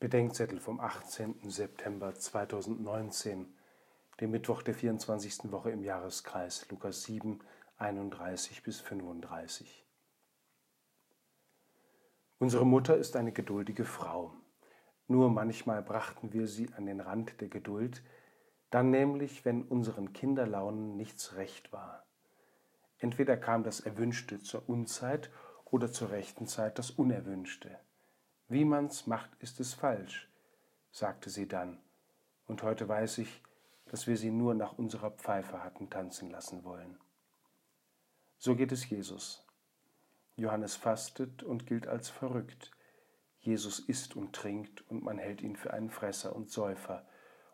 Bedenkzettel vom 18. September 2019, dem Mittwoch der 24. Woche im Jahreskreis, Lukas 7, 31 bis 35. Unsere Mutter ist eine geduldige Frau. Nur manchmal brachten wir sie an den Rand der Geduld, dann nämlich, wenn unseren Kinderlaunen nichts recht war. Entweder kam das Erwünschte zur Unzeit oder zur rechten Zeit das Unerwünschte. Wie man's macht, ist es falsch, sagte sie dann, und heute weiß ich, dass wir sie nur nach unserer Pfeife hatten tanzen lassen wollen. So geht es Jesus. Johannes fastet und gilt als verrückt. Jesus isst und trinkt und man hält ihn für einen Fresser und Säufer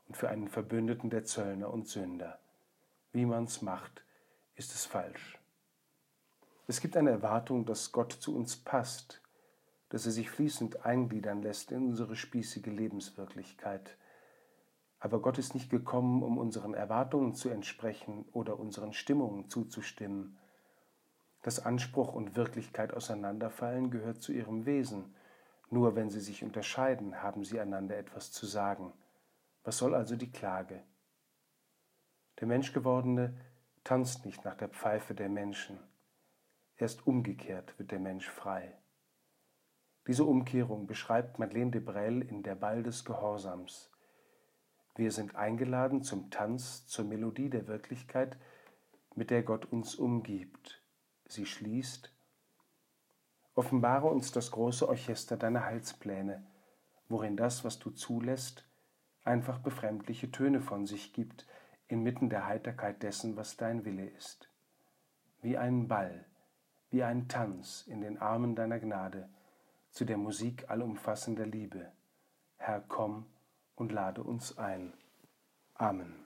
und für einen Verbündeten der Zöllner und Sünder. Wie man's macht, ist es falsch. Es gibt eine Erwartung, dass Gott zu uns passt, dass er sich fließend eingliedern lässt in unsere spießige Lebenswirklichkeit. Aber Gott ist nicht gekommen, um unseren Erwartungen zu entsprechen oder unseren Stimmungen zuzustimmen. Dass Anspruch und Wirklichkeit auseinanderfallen, gehört zu ihrem Wesen. Nur wenn sie sich unterscheiden, haben sie einander etwas zu sagen. Was soll also die Klage? Der Menschgewordene tanzt nicht nach der Pfeife der Menschen. Erst umgekehrt wird der Mensch frei. Diese Umkehrung beschreibt Madeleine de Brel in Der Ball des Gehorsams. Wir sind eingeladen zum Tanz, zur Melodie der Wirklichkeit, mit der Gott uns umgibt. Sie schließt, offenbare uns das große Orchester deiner Heilspläne, worin das, was du zulässt, einfach befremdliche Töne von sich gibt, inmitten der Heiterkeit dessen, was dein Wille ist. Wie ein Ball, wie ein Tanz in den Armen deiner Gnade, zu der Musik allumfassender Liebe. Herr, komm und lade uns ein. Amen.